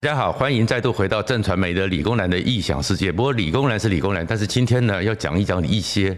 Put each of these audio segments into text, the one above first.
大家好，欢迎再度回到正传媒的理工男的异想世界。不过理工男是理工男，但是今天呢，要讲一讲一些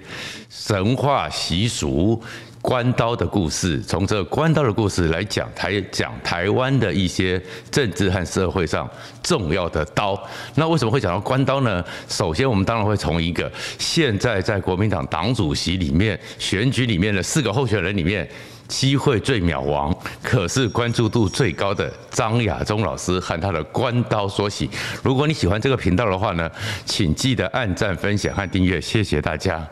神话习俗、关刀的故事。从这关刀的故事来讲台讲台湾的一些政治和社会上重要的刀。那为什么会讲到关刀呢？首先，我们当然会从一个现在在国民党党主席里面选举里面的四个候选人里面。机会最渺茫，可是关注度最高的张亚中老师和他的关刀说起。如果你喜欢这个频道的话呢，请记得按赞、分享和订阅，谢谢大家。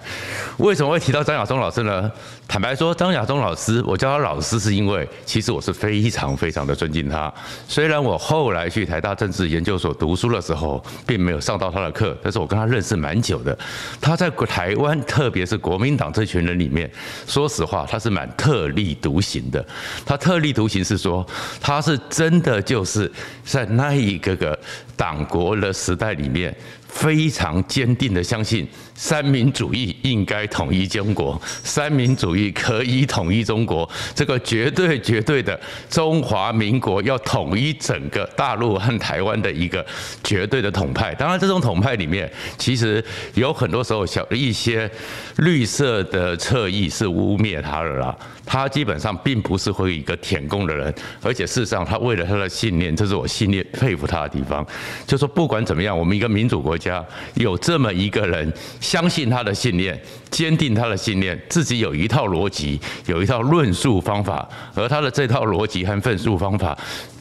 为什么会提到张亚中老师呢？坦白说，张亚中老师，我叫他老师是因为，其实我是非常非常的尊敬他。虽然我后来去台大政治研究所读书的时候，并没有上到他的课，但是我跟他认识蛮久的。他在台湾，特别是国民党这群人里面，说实话，他是蛮特例独行的，他特立独行是说，他是真的就是在那一个个党国的时代里面。非常坚定的相信三民主义应该统一中国，三民主义可以统一中国，这个绝对绝对的中华民国要统一整个大陆和台湾的一个绝对的统派。当然，这种统派里面其实有很多时候小的一些绿色的侧翼是污蔑他的啦。他基本上并不是会一个舔共的人，而且事实上他为了他的信念，这是我信念佩服他的地方。就说不管怎么样，我们一个民主国家。有这么一个人，相信他的信念，坚定他的信念，自己有一套逻辑，有一套论述方法，而他的这套逻辑和论述方法。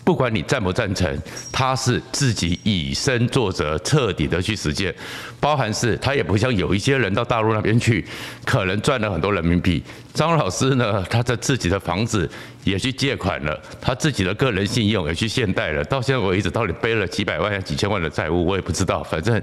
不管你赞不赞成，他是自己以身作则，彻底的去实践，包含是他也不像有一些人到大陆那边去，可能赚了很多人民币。张老师呢，他在自己的房子也去借款了，他自己的个人信用也去现贷了，到现在为止到底背了几百万、几千万的债务，我也不知道。反正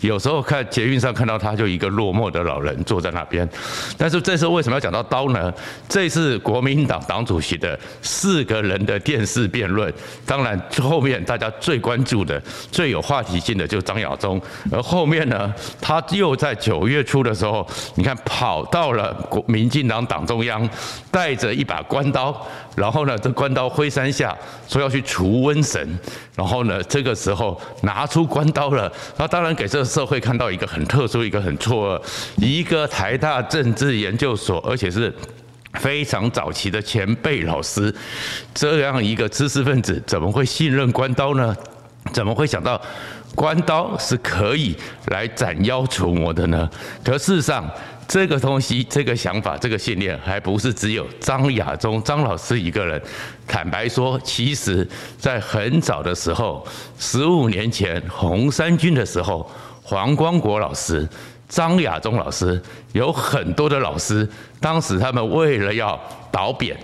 有时候看捷运上看到他，就一个落寞的老人坐在那边。但是这次为什么要讲到刀呢？这是国民党党主席的四个人的电视辩论。当然，后面大家最关注的、最有话题性的就是张亚中，而后面呢，他又在九月初的时候，你看跑到了国民进党党中央，带着一把关刀，然后呢，这关刀挥三下，说要去除瘟神，然后呢，这个时候拿出关刀了，那当然给这个社会看到一个很特殊、一个很错愕，一个台大政治研究所，而且是。非常早期的前辈老师，这样一个知识分子，怎么会信任关刀呢？怎么会想到关刀是可以来斩妖除魔的呢？可事实上，这个东西、这个想法、这个信念，还不是只有张亚中张老师一个人。坦白说，其实在很早的时候，十五年前红三军的时候，黄光国老师。张亚中老师有很多的老师，当时他们为了要倒扁，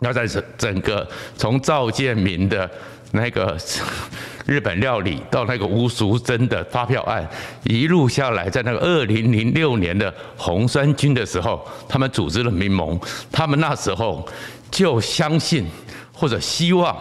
要在整整个从赵建民的那个 日本料理到那个吴淑珍的发票案，一路下来，在那个二零零六年的红三军的时候，他们组织了民盟，他们那时候就相信或者希望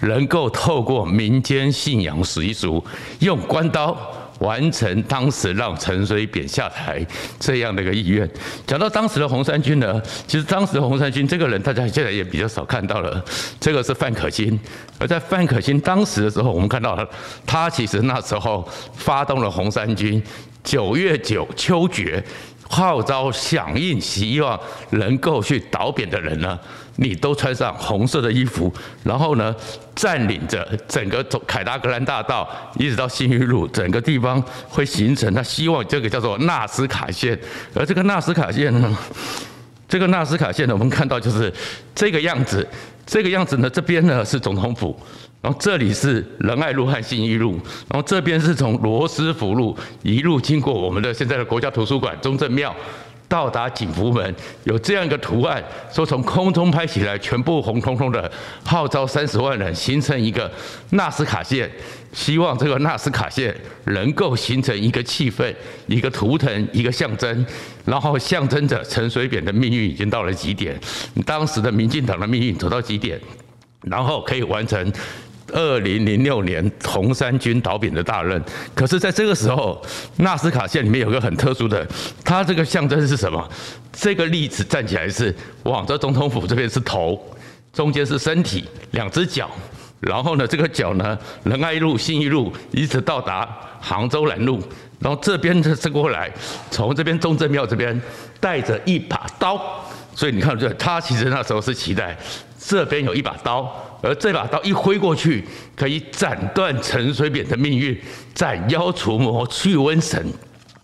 能够透过民间信仰习俗，用关刀。完成当时让陈水扁下台这样的一个意愿。讲到当时的红三军呢，其实当时的红三军这个人，大家现在也比较少看到了。这个是范可新，而在范可新当时的时候，我们看到了他其实那时候发动了红三军，九月九秋决。号召响应，希望能够去倒扁的人呢，你都穿上红色的衣服，然后呢，占领着整个从凯达格兰大道一直到信义路，整个地方会形成他希望这个叫做纳斯卡线，而这个纳斯卡线呢，这个纳斯卡线呢，我们看到就是这个样子，这个样子呢，这边呢是总统府。然后这里是仁爱路和信义路，然后这边是从罗斯福路一路经过我们的现在的国家图书馆、中正庙，到达景福门，有这样一个图案，说从空中拍起来全部红彤彤的，号召三十万人形成一个纳斯卡线，希望这个纳斯卡线能够形成一个气氛、一个图腾、一个象征，然后象征着陈水扁的命运已经到了极点，当时的民进党的命运走到极点，然后可以完成。二零零六年红三军倒扁的大任，可是在这个时候，纳斯卡线里面有个很特殊的，它这个象征是什么？这个例子站起来是往着总统府这边是头，中间是身体，两只脚，然后呢，这个脚呢，仁爱路、信义路一直到达杭州南路，然后这边的这过来，从这边中正庙这边带着一把刀，所以你看，这他其实那时候是期待这边有一把刀，而这把刀一挥过去，可以斩断陈水扁的命运，斩妖除魔去瘟神。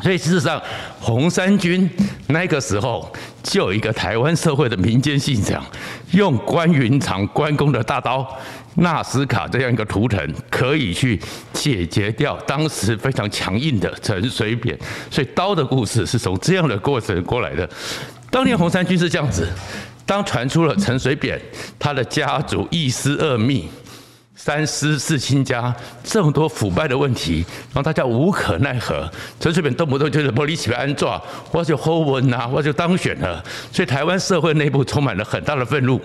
所以事实上，红三军那个时候就有一个台湾社会的民间信仰，用关云长关公的大刀纳斯卡这样一个图腾，可以去解决掉当时非常强硬的陈水扁。所以刀的故事是从这样的过程过来的。当年红三军是这样子，当传出了陈水扁他的家族一尸二密。三思四亲家这么多腐败的问题，让大家无可奈何。陈水扁动不动就是玻璃起来安坐，我就侯文呐，我就当选了。所以台湾社会内部充满了很大的愤怒。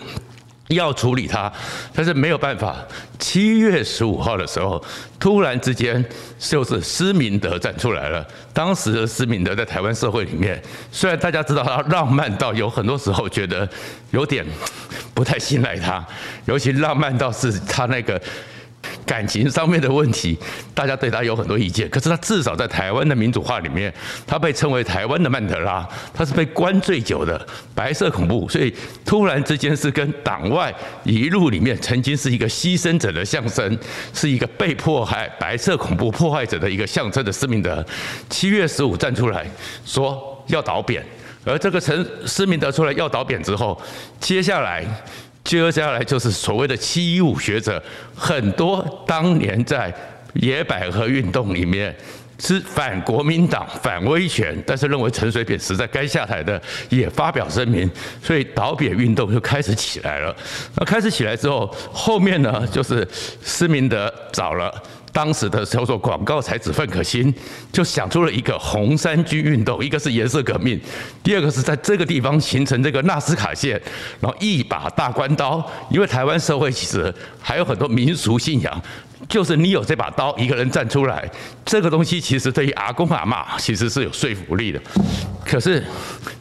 要处理他，但是没有办法。七月十五号的时候，突然之间就是施明德站出来了。当时的施明德在台湾社会里面，虽然大家知道他浪漫到有很多时候觉得有点不太信赖他，尤其浪漫到是他那个。感情上面的问题，大家对他有很多意见。可是他至少在台湾的民主化里面，他被称为台湾的曼德拉，他是被关最久的白色恐怖，所以突然之间是跟党外一路里面曾经是一个牺牲者的象征，是一个被迫害白色恐怖破坏者的一个象征的施明德，七月十五站出来说要倒扁，而这个陈施明德出来要倒扁之后，接下来。接下来就是所谓的“七一五”学者，很多当年在野百合运动里面是反国民党、反威权，但是认为陈水扁实在该下台的，也发表声明，所以倒扁运动就开始起来了。那开始起来之后，后面呢就是施明德找了。当时的叫做广告才子范可新，就想出了一个红衫军运动，一个是颜色革命，第二个是在这个地方形成这个纳斯卡线，然后一把大关刀，因为台湾社会其实还有很多民俗信仰，就是你有这把刀，一个人站出来，这个东西其实对于阿公阿嬷其实是有说服力的。可是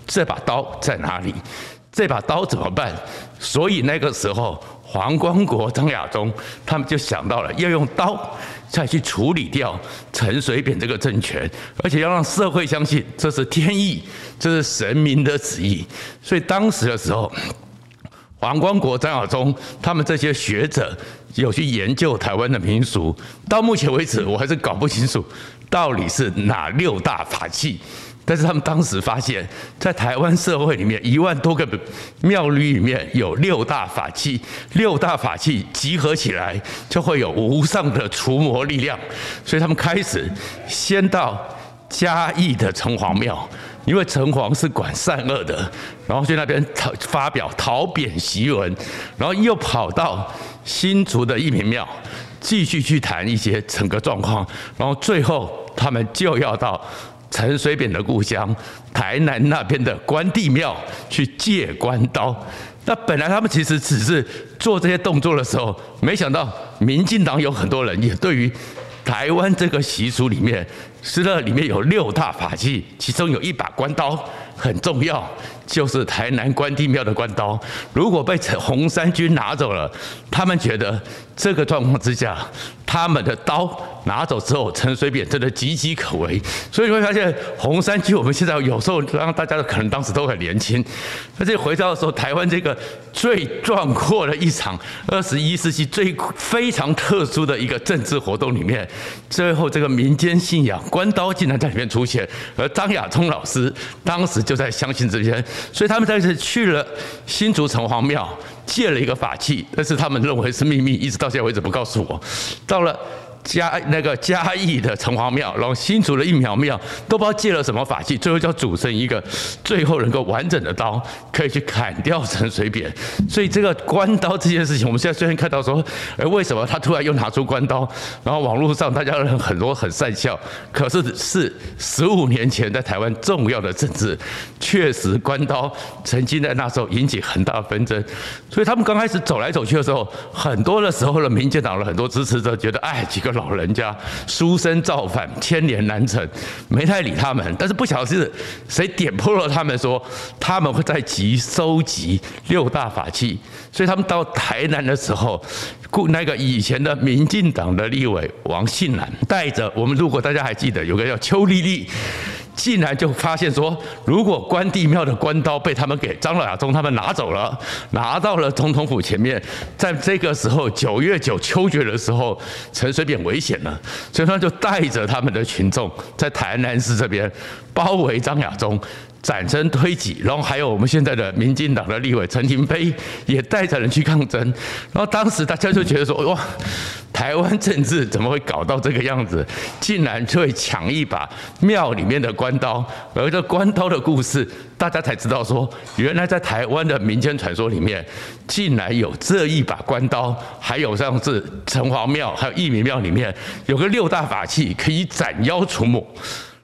这把刀在哪里？这把刀怎么办？所以那个时候。黄光国、张亚中，他们就想到了要用刀再去处理掉陈水扁这个政权，而且要让社会相信这是天意，这是神明的旨意。所以当时的时候，黄光国、张亚中他们这些学者有去研究台湾的民俗，到目前为止我还是搞不清楚到底是哪六大法器。但是他们当时发现，在台湾社会里面，一万多个庙宇里面有六大法器，六大法器集合起来就会有无上的除魔力量。所以他们开始先到嘉义的城隍庙，因为城隍是管善恶的，然后去那边讨发表讨扁檄文，然后又跑到新竹的义民庙，继续去谈一些整个状况，然后最后他们就要到。陈水扁的故乡台南那边的关帝庙去借关刀，那本来他们其实只是做这些动作的时候，没想到民进党有很多人也对于台湾这个习俗里面，是那里面有六大法器，其中有一把关刀很重要，就是台南关帝庙的关刀，如果被陈红衫军拿走了，他们觉得这个状况之下。他们的刀拿走之后，陈水扁真的岌岌可危，所以你会发现红衫军，我们现在有时候让大家可能当时都很年轻，而且回到的时候，台湾这个最壮阔的一场二十一世纪最非常特殊的一个政治活动里面，最后这个民间信仰关刀竟然在里面出现，而张亚中老师当时就在相信这边，所以他们在这去了新竹城隍庙。借了一个法器，但是他们认为是秘密，一直到现在为止不告诉我。到了。嘉那个嘉义的城隍庙，然后新竹的义民庙，都不知道借了什么法器，最后就要组成一个最后能够完整的刀，可以去砍掉陈水扁。所以这个关刀这件事情，我们现在虽然看到说，哎，为什么他突然又拿出关刀？然后网络上大家很多很善笑，可是是十五年前在台湾重要的政治，确实关刀曾经在那时候引起很大的纷争。所以他们刚开始走来走去的时候，很多的时候的民进党的很多支持者觉得，哎，几个。老人家书生造反，千年难成，没太理他们。但是不晓得是谁点破了他们说他们会在集收集六大法器，所以他们到台南的时候，故那个以前的民进党的立委王信兰带着我们，如果大家还记得，有个叫邱丽丽。竟然就发现说，如果关帝庙的关刀被他们给张老亚中他们拿走了，拿到了总统府前面，在这个时候九月九秋决的时候，陈水扁危险了，所以他就带着他们的群众在台南市这边包围张亚中。斩身推挤，然后还有我们现在的民进党的立委陈亭妃也带着人去抗争，然后当时大家就觉得说，哇，台湾政治怎么会搞到这个样子？竟然就会抢一把庙里面的关刀，而这关刀的故事，大家才知道说，原来在台湾的民间传说里面，竟然有这一把关刀，还有像是城隍庙还有义民庙里面有个六大法器可以斩妖除魔。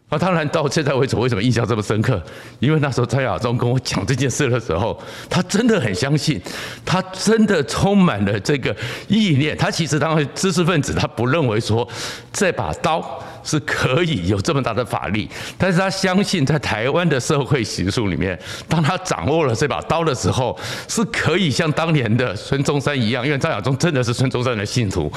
啊，当然到现在为止，为什么印象这么深刻？因为那时候张亚中跟我讲这件事的时候，他真的很相信，他真的充满了这个意念。他其实当然知识分子，他不认为说这把刀。是可以有这么大的法力，但是他相信在台湾的社会习俗里面，当他掌握了这把刀的时候，是可以像当年的孙中山一样，因为张亚中真的是孙中山的信徒，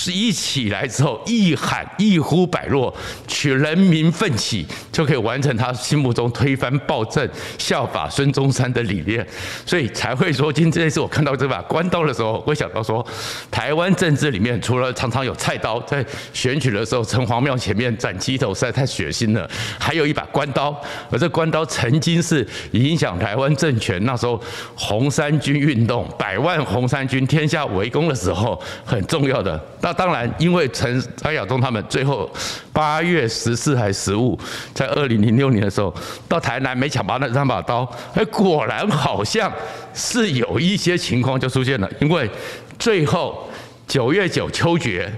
是一起来之后一喊一呼百诺，取人民奋起，就可以完成他心目中推翻暴政、效法孙中山的理念，所以才会说，今天这次我看到这把关刀的时候，会想到说，台湾政治里面除了常常有菜刀在选举的时候城隍庙前面斩鸡头实在太血腥了，还有一把关刀，而这关刀曾经是影响台湾政权那时候红三军运动，百万红三军天下围攻的时候很重要的。那当然，因为陈张亚东他们最后八月十四还十五，在二零零六年的时候到台南没抢到那三把刀，哎，果然好像是有一些情况就出现了，因为最后九月九秋决。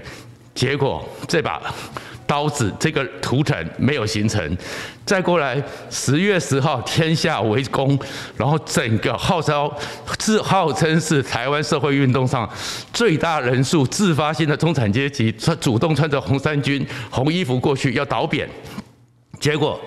结果这把刀子这个图腾没有形成，再过来十月十号天下为公，然后整个号召自号称是台湾社会运动上最大人数自发性的中产阶级，穿主动穿着红衫军红衣服过去要倒扁。结果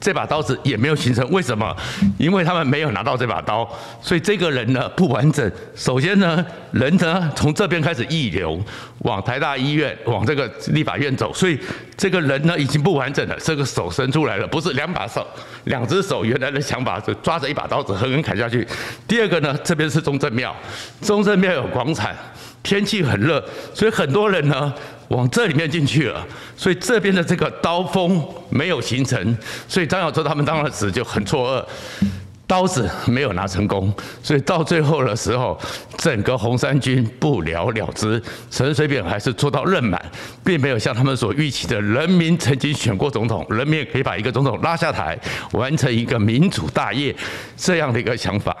这把刀子也没有形成，为什么？因为他们没有拿到这把刀，所以这个人呢不完整。首先呢，人呢从这边开始溢流，往台大医院、往这个立法院走，所以这个人呢已经不完整了。这个手伸出来了，不是两把手，两只手原来的想法是抓着一把刀子狠狠砍下去。第二个呢，这边是中正庙，中正庙有广场，天气很热，所以很多人呢。往这里面进去了，所以这边的这个刀锋没有形成，所以张小舟他们当时就很错愕。刀子没有拿成功，所以到最后的时候，整个红三军不了了之。陈水扁还是做到任满，并没有像他们所预期的，人民曾经选过总统，人民也可以把一个总统拉下台，完成一个民主大业这样的一个想法。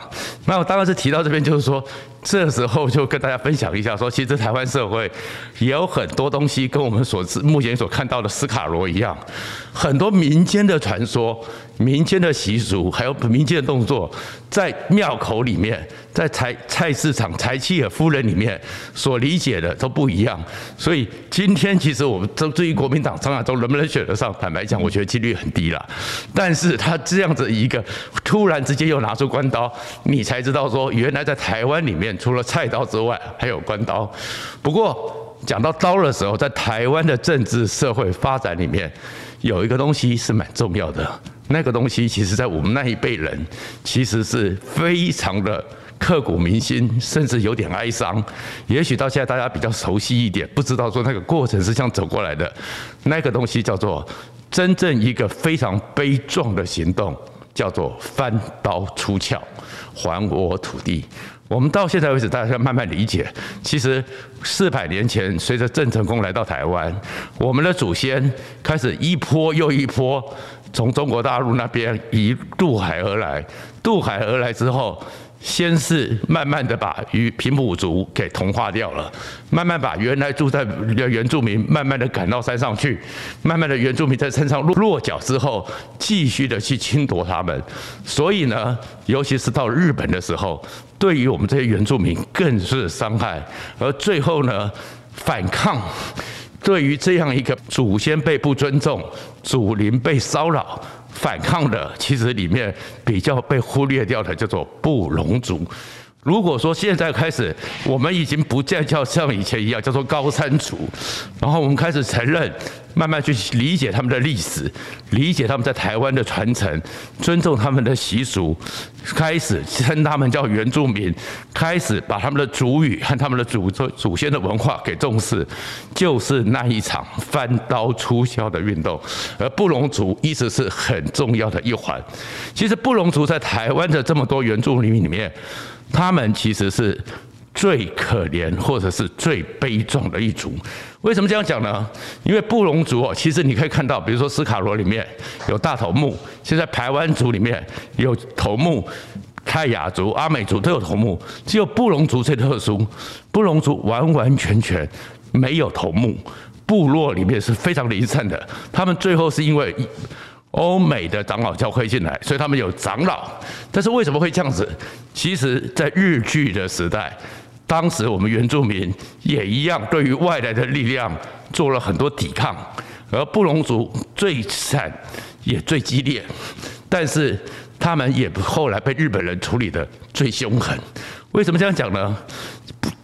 那我当然是提到这边，就是说，这时候就跟大家分享一下，说其实台湾社会也有很多东西跟我们所知目前所看到的斯卡罗一样，很多民间的传说。民间的习俗，还有民间的动作，在庙口里面，在菜菜市场柴契尔夫人里面所理解的都不一样。所以今天其实我们都对于国民党张亚中能不能选得上，坦白讲，我觉得几率很低了。但是他这样子一个突然之间又拿出关刀，你才知道说，原来在台湾里面除了菜刀之外，还有关刀。不过讲到刀的时候，在台湾的政治社会发展里面，有一个东西是蛮重要的。那个东西，其实，在我们那一辈人，其实是非常的刻骨铭心，甚至有点哀伤。也许到现在大家比较熟悉一点，不知道说那个过程是这样走过来的。那个东西叫做真正一个非常悲壮的行动，叫做翻刀出鞘，还我土地。我们到现在为止，大家要慢慢理解。其实四百年前，随着郑成功来到台湾，我们的祖先开始一波又一波。从中国大陆那边一渡海而来，渡海而来之后，先是慢慢的把与平埔族给同化掉了，慢慢把原来住在原住民慢慢的赶到山上去，慢慢的原住民在山上落落脚之后，继续的去侵夺他们，所以呢，尤其是到日本的时候，对于我们这些原住民更是伤害，而最后呢，反抗。对于这样一个祖先被不尊重、祖灵被骚扰、反抗的，其实里面比较被忽略掉的叫做布农族。如果说现在开始，我们已经不再叫像以前一样叫做高山族，然后我们开始承认，慢慢去理解他们的历史，理解他们在台湾的传承，尊重他们的习俗，开始称他们叫原住民，开始把他们的族语和他们的祖祖祖先的文化给重视，就是那一场翻刀出鞘的运动，而布农族一直是很重要的一环。其实布农族在台湾的这么多原住民里面。他们其实是最可怜或者是最悲壮的一族。为什么这样讲呢？因为布隆族哦，其实你可以看到，比如说斯卡罗里面有大头目，现在排湾族里面有头目，泰雅族、阿美族都有头目，只有布隆族最特殊。布隆族完完全全没有头目，部落里面是非常离散的。他们最后是因为。欧美的长老教会进来，所以他们有长老。但是为什么会这样子？其实，在日据的时代，当时我们原住民也一样，对于外来的力量做了很多抵抗。而布农族最惨，也最激烈，但是他们也后来被日本人处理得最凶狠。为什么这样讲呢？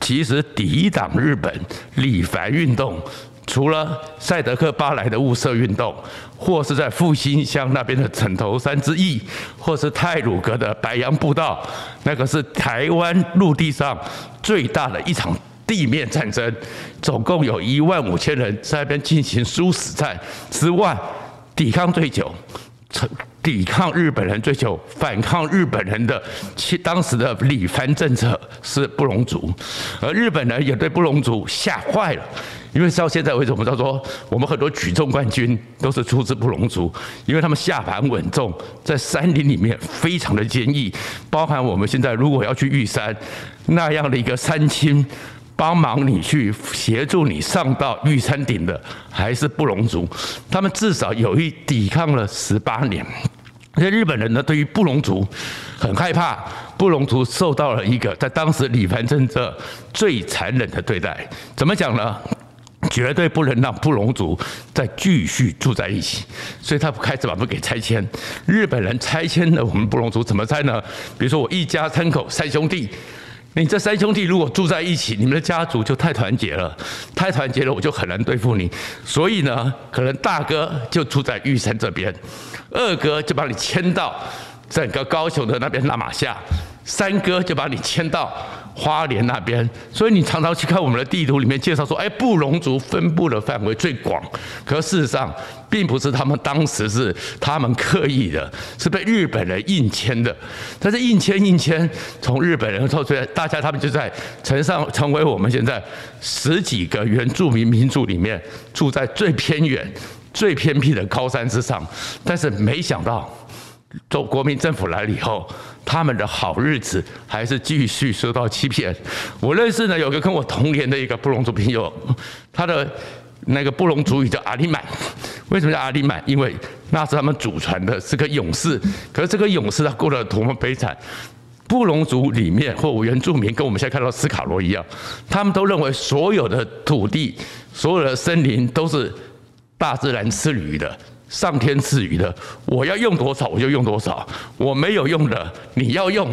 其实抵挡日本理蕃运动。除了赛德克巴莱的雾社运动，或是在复兴乡那边的枕头山之役，或是太鲁阁的白杨步道，那个是台湾陆地上最大的一场地面战争，总共有一万五千人在那边进行殊死战之外，抵抗最久。抵抗日本人最久，反抗日本人的，其当时的里藩政策是布农族，而日本人也对布农族吓坏了，因为到现在为止，我们知道说，我们很多举重冠军都是出自布隆族，因为他们下盘稳重，在山林里面非常的坚毅，包含我们现在如果要去玉山那样的一个山青。帮忙你去协助你上到玉山顶的，还是布隆族，他们至少有一抵抗了十八年。那日本人呢，对于布隆族很害怕，布隆族受到了一个在当时理蕃政策最残忍的对待。怎么讲呢？绝对不能让布隆族再继续住在一起，所以他开始把我们给拆迁。日本人拆迁了我们布隆族怎么拆呢？比如说我一家三口三兄弟。你这三兄弟如果住在一起，你们的家族就太团结了，太团结了，我就很难对付你。所以呢，可能大哥就住在玉山这边，二哥就把你迁到整个高雄的那边拉玛夏，三哥就把你迁到。花莲那边，所以你常常去看我们的地图里面介绍说，哎，布农族分布的范围最广。可事实上，并不是他们当时是他们刻意的，是被日本人硬迁的。但是硬迁硬迁，从日本人到最后，大家他们就在城上成为我们现在十几个原住民民族里面住在最偏远、最偏僻的高山之上。但是没想到。做国民政府来了以后，他们的好日子还是继续受到欺骗。我认识呢，有个跟我同年的一个布隆族朋友，他的那个布隆族语叫阿里满。为什么叫阿里满？因为那是他们祖传的，是个勇士。可是这个勇士他过得多么悲惨。布隆族里面或原住民，跟我们现在看到斯卡罗一样，他们都认为所有的土地、所有的森林都是大自然赐予的。上天赐予的，我要用多少我就用多少，我没有用的你要用，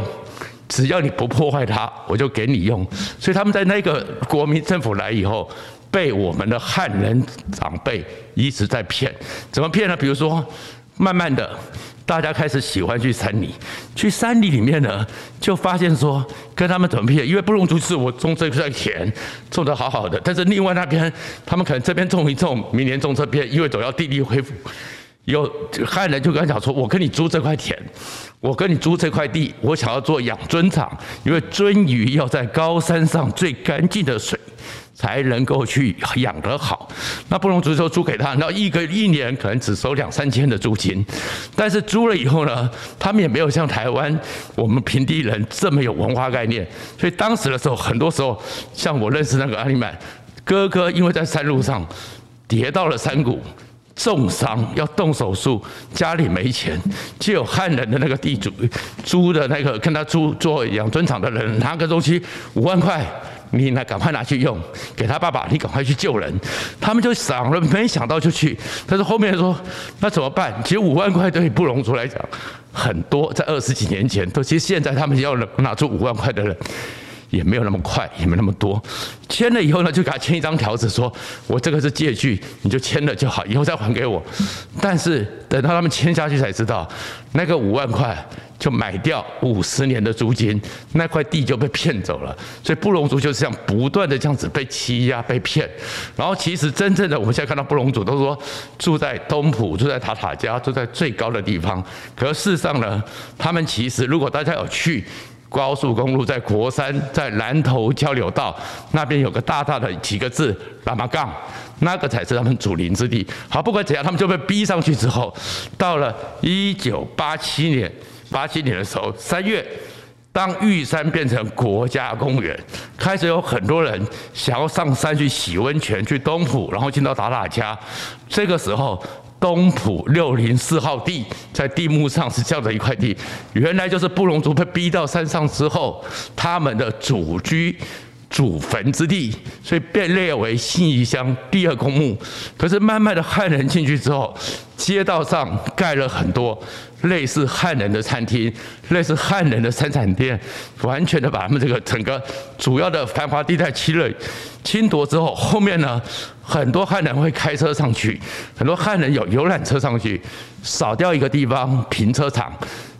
只要你不破坏它，我就给你用。所以他们在那个国民政府来以后，被我们的汉人长辈一直在骗，怎么骗呢？比如说，慢慢的。大家开始喜欢去山里，去山里里面呢，就发现说跟他们怎么骗？因为布农族是我种这块田种得好好的，但是另外那边他们可能这边种一种，明年种这边，因为总要地力恢复。有汉人就跟他讲说：“我跟你租这块田，我跟你租这块地，我想要做养尊场，因为鱒鱼要在高山上最干净的水。”才能够去养得好，那布农族就租给他，那一个一年可能只收两三千的租金，但是租了以后呢，他们也没有像台湾我们平地人这么有文化概念，所以当时的时候，很多时候像我认识那个阿里曼哥哥，因为在山路上跌到了山谷，重伤要动手术，家里没钱，就有汉人的那个地主租的那个跟他租做养尊场的人拿个东西五万块。你呢赶快拿去用，给他爸爸，你赶快去救人。他们就想了，没想到就去。但是后面说，那怎么办？其实五万块对布隆族来讲很多，在二十几年前都，其实现在他们要拿出五万块的人。也没有那么快，也没那么多。签了以后呢，就给他签一张条子，说我这个是借据，你就签了就好，以后再还给我。但是等到他们签下去才知道，那个五万块就买掉五十年的租金，那块地就被骗走了。所以布隆族就是这样不断的这样子被欺压、被骗。然后其实真正的我们现在看到布隆族都说住在东埔、住在塔塔加、住在最高的地方。可事实上呢，他们其实如果大家有去。高速公路在国山，在南投交流道那边有个大大的几个字“喇嘛杠”，那个才是他们祖灵之地。好，不管怎样，他们就被逼上去之后，到了一九八七年，八七年的时候，三月，当玉山变成国家公园，开始有很多人想要上山去洗温泉，去东埔，然后进到塔塔加，这个时候。东埔六零四号地在地目上是这样的一块地，原来就是布隆族被逼到山上之后，他们的祖居、祖坟之地，所以被列为信义乡第二公墓。可是慢慢的汉人进去之后，街道上盖了很多类似汉人的餐厅，类似汉人的生产店，完全的把他们这个整个主要的繁华地带侵了、侵夺之后，后面呢？很多汉人会开车上去，很多汉人有游览车上去，扫掉一个地方停车场，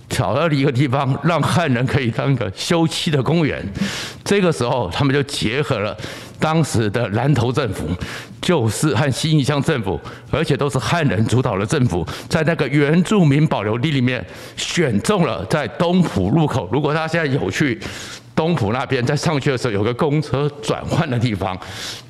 找到了一个地方让汉人可以当个休憩的公园。这个时候，他们就结合了当时的南投政府，就是和新义乡政府，而且都是汉人主导的政府，在那个原住民保留地里面选中了在东埔路口。如果他现在有去。东埔那边在上去的时候，有个公车转换的地方，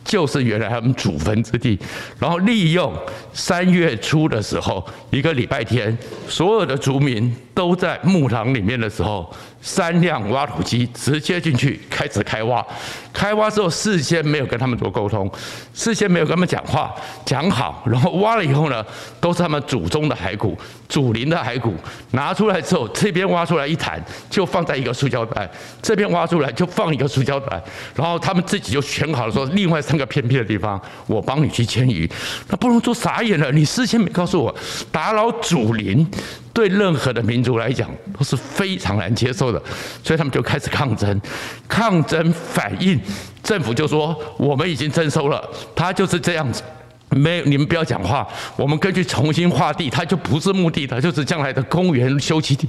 就是原来他们祖坟之地。然后利用三月初的时候，一个礼拜天，所有的族民都在木堂里面的时候，三辆挖土机直接进去开始开挖。开挖之后，事先没有跟他们做沟通，事先没有跟他们讲话讲好，然后挖了以后呢，都是他们祖宗的骸骨、祖灵的骸骨，拿出来之后，这边挖出来一坛，就放在一个塑胶袋，这边挖出来就放一个塑胶袋，然后他们自己就选好了说，另外三个偏僻的地方，我帮你去迁移。那布农族傻眼了，你事先没告诉我，打扰祖灵。对任何的民族来讲都是非常难接受的，所以他们就开始抗争，抗争反应，政府就说我们已经征收了，他就是这样子，没有你们不要讲话，我们根据重新划地，它就不是墓地，它就是将来的公园休憩地。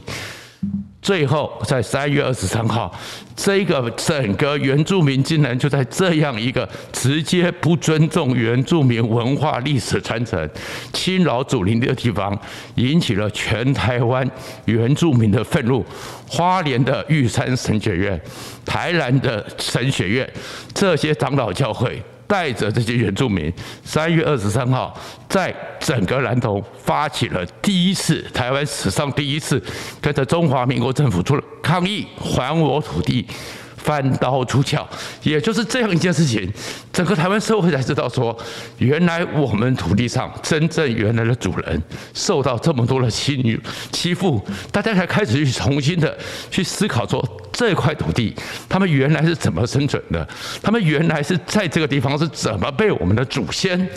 最后，在三月二十三号，这个整个原住民竟然就在这样一个直接不尊重原住民文化历史传承、侵扰祖灵的地方，引起了全台湾原住民的愤怒。花莲的玉山神学院、台南的神学院，这些长老教会。带着这些原住民，三月二十三号，在整个南投发起了第一次台湾史上第一次，跟着中华民国政府出了抗议，还我土地。翻刀出鞘，也就是这样一件事情，整个台湾社会才知道说，原来我们土地上真正原来的主人受到这么多的欺女欺负，大家才开始去重新的去思考说，这块土地他们原来是怎么生存的，他们原来是在这个地方是怎么被我们的祖先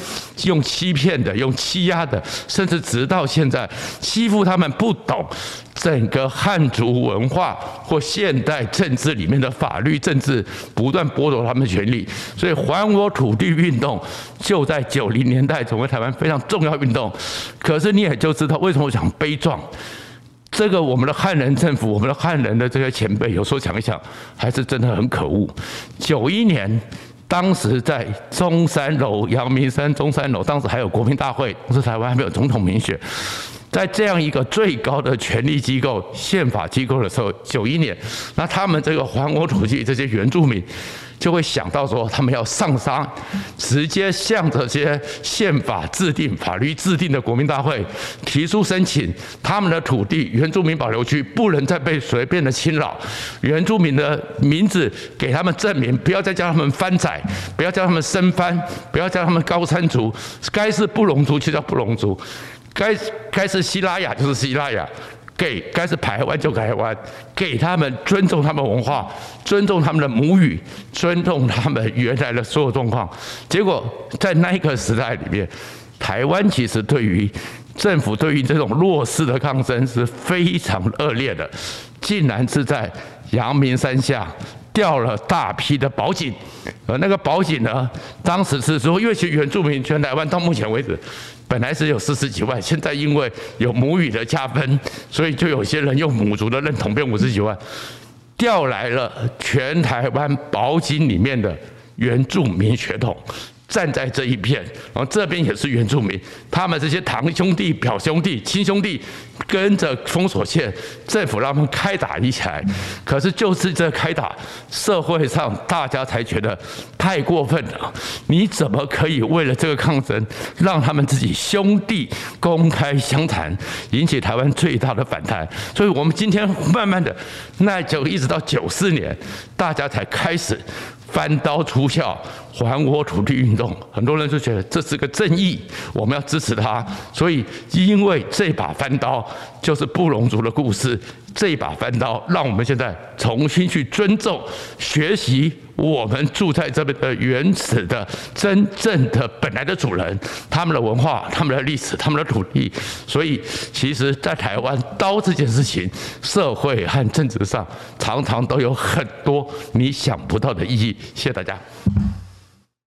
用欺骗的、用欺压的，甚至直到现在欺负他们不懂。整个汉族文化或现代政治里面的法律政治不断剥夺他们的权利，所以还我土地运动就在九零年代成为台湾非常重要运动。可是你也就知道为什么我讲悲壮，这个我们的汉人政府，我们的汉人的这些前辈，有时候想一想，还是真的很可恶。九一年，当时在中山楼、阳明山中山楼，当时还有国民大会，当时台湾还没有总统民选。在这样一个最高的权力机构、宪法机构的时候，九一年，那他们这个还我土地这些原住民，就会想到说，他们要上山，直接向这些宪法制定、法律制定的国民大会提出申请，他们的土地原住民保留区不能再被随便的侵扰，原住民的名字给他们证明，不要再叫他们番仔，不要叫他们生番，不要叫他们高山族，该是布农族就叫布农族。该该是西拉雅就是西拉雅，给该是台湾就台湾，给他们尊重他们文化，尊重他们的母语，尊重他们原来的所有状况。结果在那一个时代里面，台湾其实对于政府对于这种弱势的抗争是非常恶劣的，竟然是在阳明山下调了大批的宝警，而那个宝警呢，当时是说，因为其原住民全台湾到目前为止，本来只有四十几万，现在因为有母语的加分，所以就有些人用母族的认同变五十几万，调来了全台湾宝警里面的原住民血统。站在这一边，然后这边也是原住民，他们这些堂兄弟、表兄弟、亲兄弟，跟着封锁线，政府让他们开打一起来。可是就是这开打，社会上大家才觉得太过分了。你怎么可以为了这个抗争，让他们自己兄弟公开相残，引起台湾最大的反弹？所以我们今天慢慢的，那就一直到九四年，大家才开始。翻刀出鞘，还我土地运动，很多人就觉得这是个正义，我们要支持他。所以，因为这把翻刀就是布农族的故事，这把翻刀让我们现在重新去尊重、学习。我们住在这边的原始的、真正的本来的主人，他们的文化、他们的历史、他们的土地。所以，其实，在台湾刀这件事情，社会和政治上常常都有很多你想不到的意义。谢谢大家。